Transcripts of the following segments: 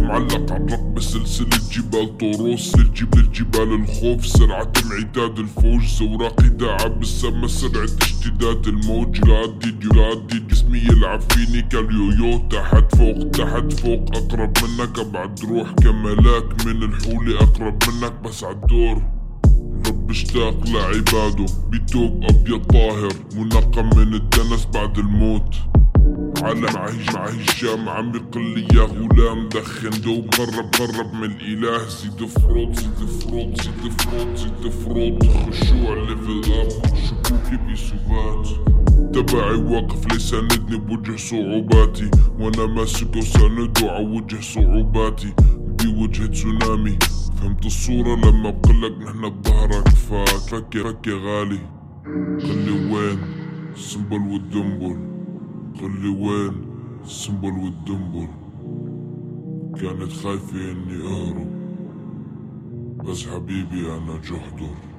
معلق عالرق بسلسلة جبال طروس سر جيب للجبال الخوف سرعة انعداد الفوج زوراقي داعة بالسما سرعة اشتداد الموج قاعد جسمي يلعب فيني كاليويو تحت فوق تحت فوق أقرب منك أبعد روح كملاك. من الحولة أقرب منك بس عالدور رب اشتاق لعباده. بتوب أبيض طاهر منقى من الدنس بعد الموت. عايش مع هشام عم يقول يا غلام دخن دوب. قرب قرب من الإله. زيد فروض زيد فروض زيد فروض زيد فروض. خشوع ليفل اب شكوكي بسبات تبعي واقف ليساندني بوجه صعوباتي وأنا ماسك وسانده عوجه صعوباتي بوجه تسونامي. فهمت الصورة لما بقلك نحن بظهرك فاك فكي فكي غالي. قلي وين؟ السنبل والدنبل. قل لي وين؟ السنبل والدنبل. كانت خايفة إني أهرب. بس حبيبي أنا جحدر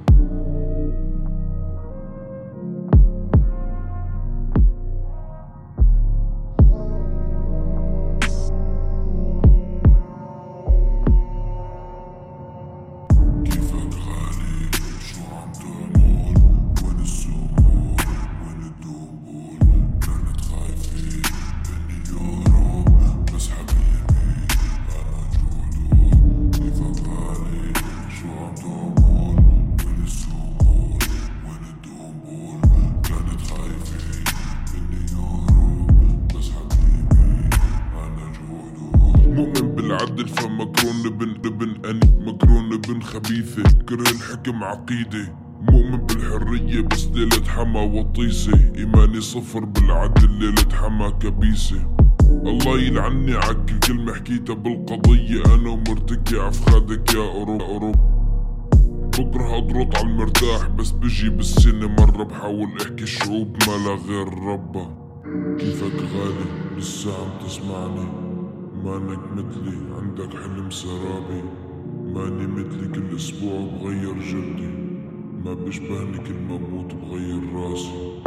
الحكم عقيدة مؤمن بالحرية بس ليلة حما وطيسة. إيماني صفر بالعدل ليلة حما كبيسة. الله يلعني عكل كلمة حكيتها بالقضية. أنا ومرتكي عفخادك يا أوروبا أوروبا بكره اضرط على المرتاح بس بجي بالسنة مرة بحاول أحكي الشعوب ما لا غير ربا. كيفك غالي؟ لسه عم تسمعني. مانك مثلي عندك حلم سرابي. ماني مثلي كل أسبوع بغير جلدي. ما بيشبهني كل ما بموت بغير راسي.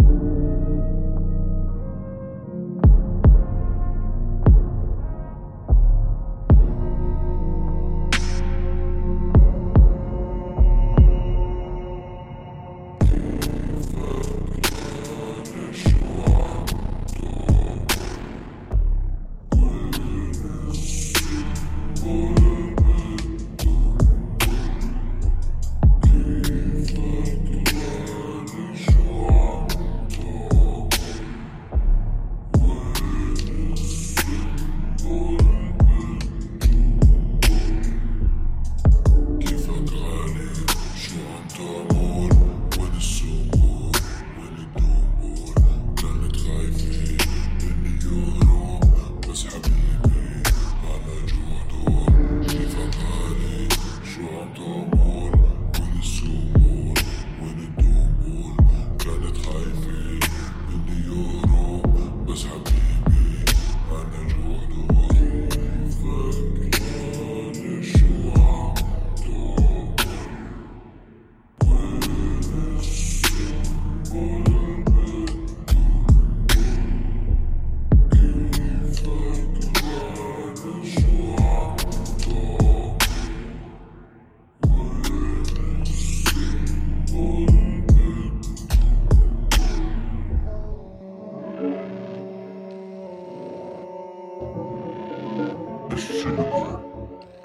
السينما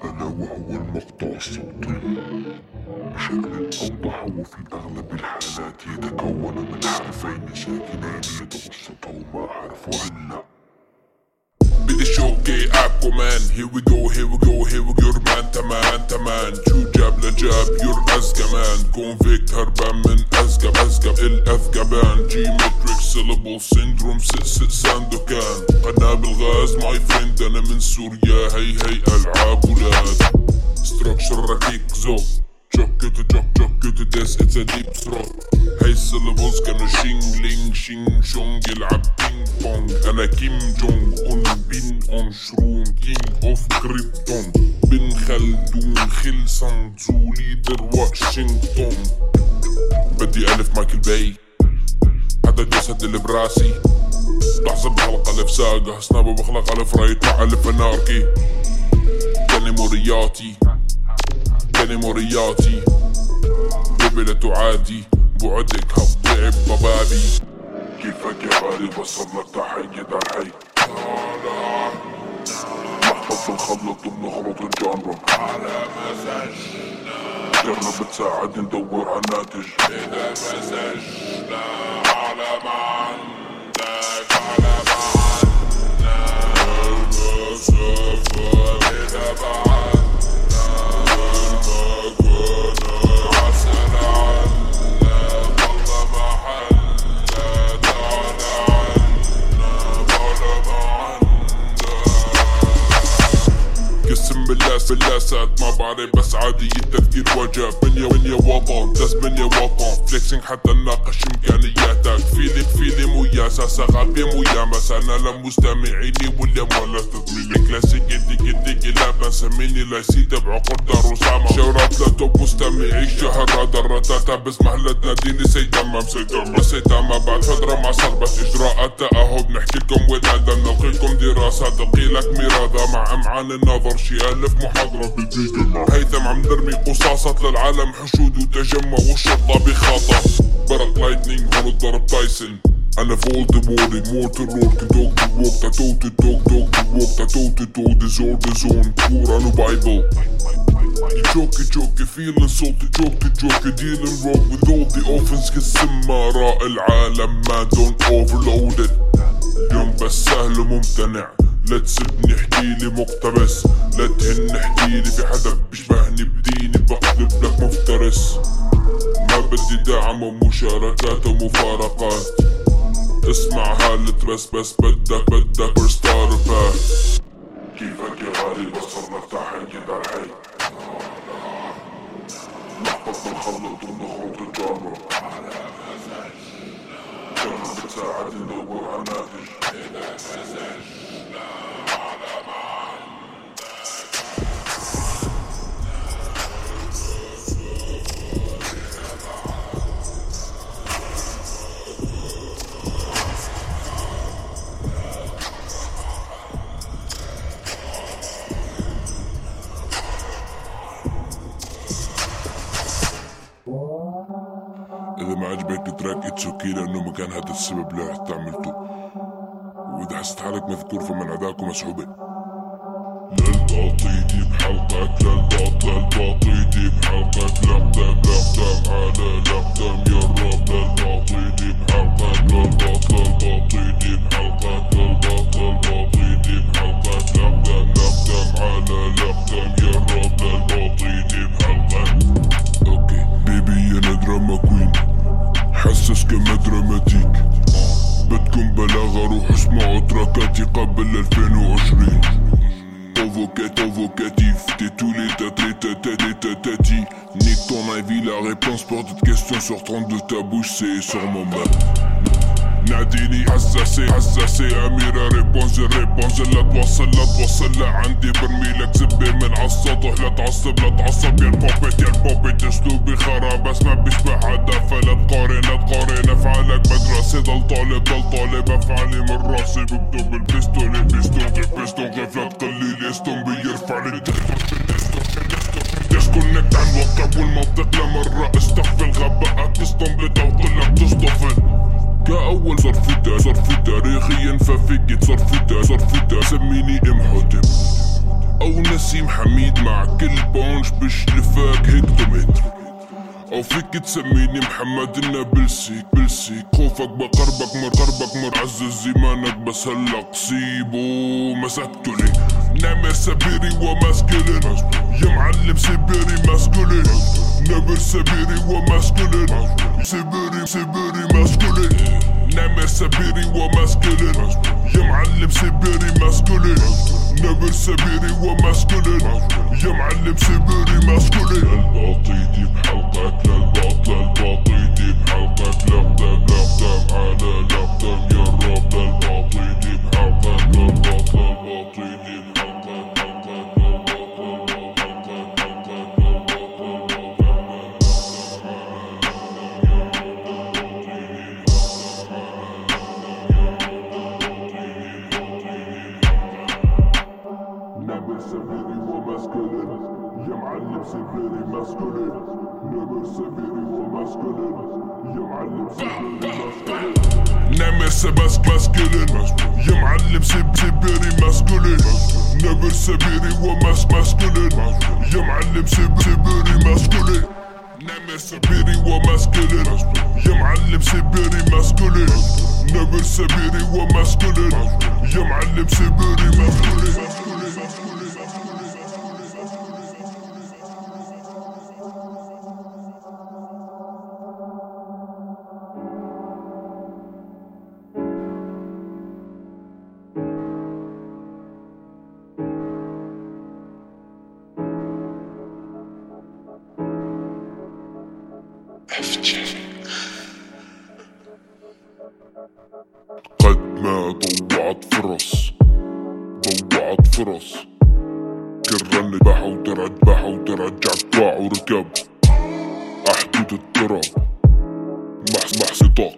ألا وهو المقطع الصوتي. بشكل أوضح وفي أغلب الحالات يتكون من حرفين ساكنين يتوسطهما حرف علة بدي شوكي اكومان هير وي جو هير وي جو هير وي يور مان تمان تمان شو جاب لجاب يور ازقمان كونفيكت هربان من ازقب ازقب الاذقبان جي ماتريك سيلابل سيندروم سس ساندوكان قنابل غاز ماي فريند أنا من سوريا هي هي العاب ولاد ستراكشر ركيك زو جوكت جوك جوكت ديس اتس ا ديب ثروت هي هاي السيلابلز كانوا شينج لينج شينج شونج يلعب بينج بونج أنا كيم جونج اون بين اون شروم كينج اوف كريبتون بن خلدون خلصن زولي در واشنطن بدي الف مايكل باي جسد اللي براسي. لحظة بحلقة ألف ساقة. سنابة بخلق ألف رايت مع ألف أناركي. كاني مورياتي. كاني مورياتي. بيبي لا تعادي. بعدك هتضيع ببابي. كيفك يا غالي بصل لك تحية الحي لحظة نخلط بنخلط الجانرا على مزاجنا جرب تساعد ندور على ناتج. إذا مزاجنا ما بعرف بس عادي التفكير وجه بنيا بنيا وطن داس بنيا وطن فليكسينج حتى نناقش إمكانياتك. فيلم فيلم ويا ساسا غالبين ويا مسانا لمستمعيني ولا ولا تضميني كلاسيك ديك ديك لا بنسميني لايسي تبع قدر وسامة شورات لتوب مستمعي شهر هذا الرتاتا بس مهلة ناديني سيدمم سيدمم سيدمم بعد فترة مع صربة إجراءات تأهب. نحكي لكم ولادة نلقيكم دراسات القي لك مرادة مع أمعان النظر. شي ألف محاضرة بالديك هيثم عم نرمي قصاصات للعالم. حشود وتجمع والشرطة بخطر برق لايتنينج هون الضرب تايسون أنا فولد موري مورتر لورد دوغ دي ووك تاتوتي دوغ دوغ دي ووك تاتوتي دوغ دي زور دي زون قران وبايبل You jokey jokey feeling salty jokey jokey dealing wrong with all the offense كالسم راء العالم ما دون overloaded اليوم بس سهل وممتنع لا تسبني احكيلي مقتبس لا تهن احكيلي في حدا بيشبهني بديني بقلب لك مفترس بدي دعم ومشاركات ومفارقات. اسمع هالت بس بدك بدك برستار باث كيفك يا غالي؟ بصر لك تحية الحي لحظة بنخلط ونخلط الجانرا جرب تساعد ندور على ناتج كان هذا السبب اللي رحت عملته وإذا حسيت حالك مذكور فمن عداك مسحوبة. للباطيدي بحلقك للباط للباطيدي بحلقك tatati. Nique ton avis, la réponse pour toute question sortant de ta bouche, c'est sur mon map. ناديني حساسي حساسي أميرة ريبونز الريبونز لا توصل لا توصل لا عندي برميلك زبي من عالسطح لا تعصب لا تعصب يا البوبيت يا البوبيت اسلوبي خراب بس ما بيشبه حدا فلا تقارن لا تقارن افعالك مدرسة ضل طالب ضل طالب افعالي من راسي بكتب البيستولي بيستولي بيستول غفلة قليل يستون بيرفع لي ديسكونكت عن الواقع والمنطق لمرة استغفل غباءك تستنبط أو كلك تصطفل كأول صرفتها صرف تاريخيا ففيك صرفتها صرفتها سميني ام حاتم أو نسيم حميد مع كل بونش بشلفك هكتومتر أو فيك تسميني محمد النابلسي بلسي خوفك بقربك مر قربك مر. عزز زمانك بس هلا قصيبو مسكته Never biri وماسكلين يمع اللي بسبيري ماسكلين Never سبيري وماسكلين سبيري سبيري ماسكلين Never سبيري وماسكلين يمع اللي بسبيري ماسكلين Never سبيري وماسكلين يمع اللي بسبيري ماسكلين الباطيتي بحلقك للباطل الباطيتي بحلقك لقدم لقدم على لقدم يا رب للباطيتي سيبيري ماسكولين نمر سبيري وماس ماسكولين يا معلم سيب سيبيري ماسكولين نمر سبيري وماسكولين يا معلم سيبيري ماسكولين نمر سبيري وماسكولين يا معلم سيبيري ماسكولين قد ما ضوعت فرص ضوعت فرص كرن وترعد بحا وترجع باع وركب أحدود التراب محمح سطاق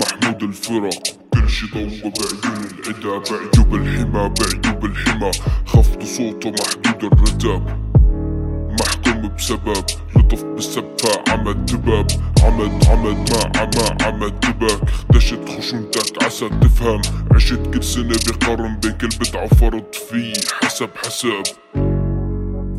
محمود الفرق كل شي ضوى بعيون العدا بعيوب الحما بعيوب الحما خفض صوته محدود الرتاب محكوم بسبب لطف بالسبة عمد دباب عمد عمد ما عما عمد دباك دشت خشونتك عسى تفهم. عشت كل سنة بقرن بين كل بدعة وفرض فيه حسب. حسب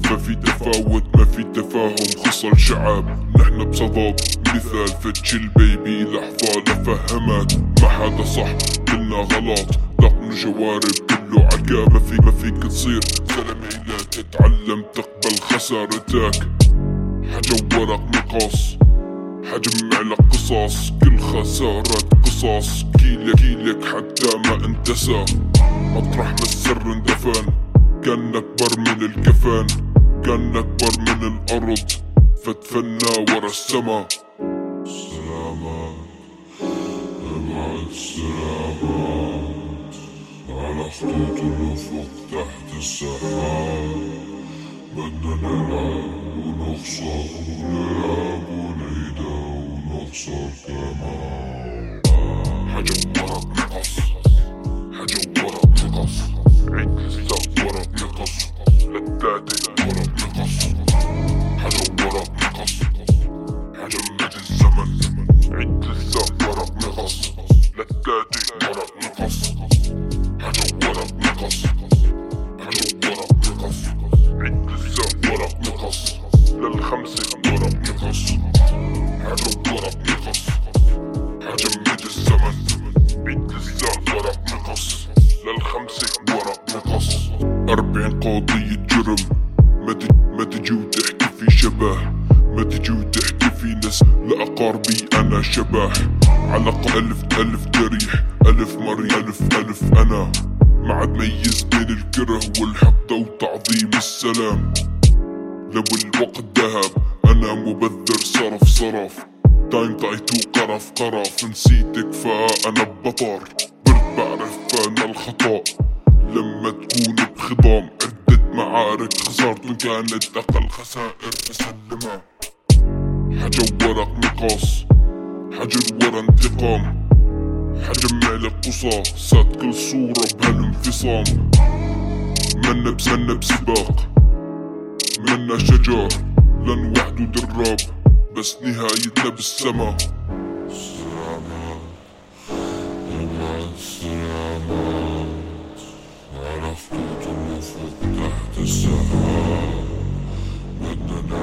ففي تفاوت ما في تفاهم. خصل شعب نحن بصداب مثال فتش البيبي لحظة لفهمك ما حدا صح كلنا غلط. رقم جوارب كله عقاب. ما فيك ما فيك تصير. زلمة لا تتعلم تقبل خسارتك. حاجة ورق مقص حجمع لك قصص كل خسارة قصص كيلك كيلك حتى ما انتسى. مطرح ما السر اندفن. كان أكبر من الكفن. كان أكبر من الأرض. فتفنى ورا السما. سلامات أبعد سلامات على خطوط الافق تحت السحاب. بدنا نلعب ونخسر ونلعب ونعيدها ونخسر كمان حاجة ورق نقص شبح على ألف ألف جريح. ألف مري ألف ألف أنا. ما عاد ميز بين الكره والحقد وتعظيم السلام. لو الوقت ذهب أنا مبذر صرف صرف. تايم تايتو قرف قرف. نسيتك فأنا بطر برد بعرف أنا الخطأ. لما تكون بخضام عدة معارك. خسرت إن كانت أقل خسائر بسلمها حاجة ورق نقاص. حجر ورا انتقام. حجمع لك قصاصات كل صورة بهالانفصام منا بسنا بسباق منا شجار لن وحده دراب بس نهايتنا بالسما. على خطوط الأفق تحت السحاب بدنا